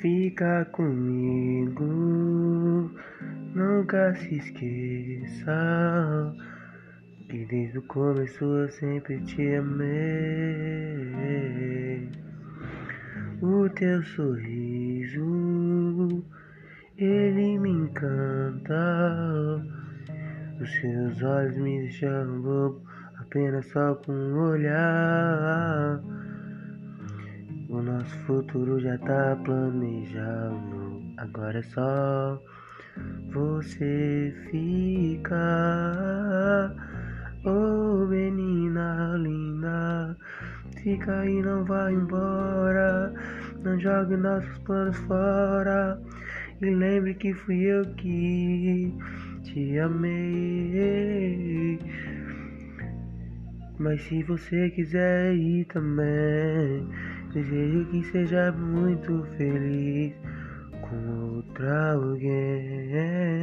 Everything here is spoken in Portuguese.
Fica comigo, nunca se esqueça que desde o começo eu sempre te amei. O teu sorriso, ele me encanta. Os seus olhos me deixam bobo, apenas só com um olhar. Futuro já tá planejado. Agora é só você ficar. Oh, menina linda, fica aí, não vai embora. Não jogue nossos planos fora. E lembre que fui eu que te amei. Mas se você quiser ir também, desejo que seja muito feliz com outra alguém.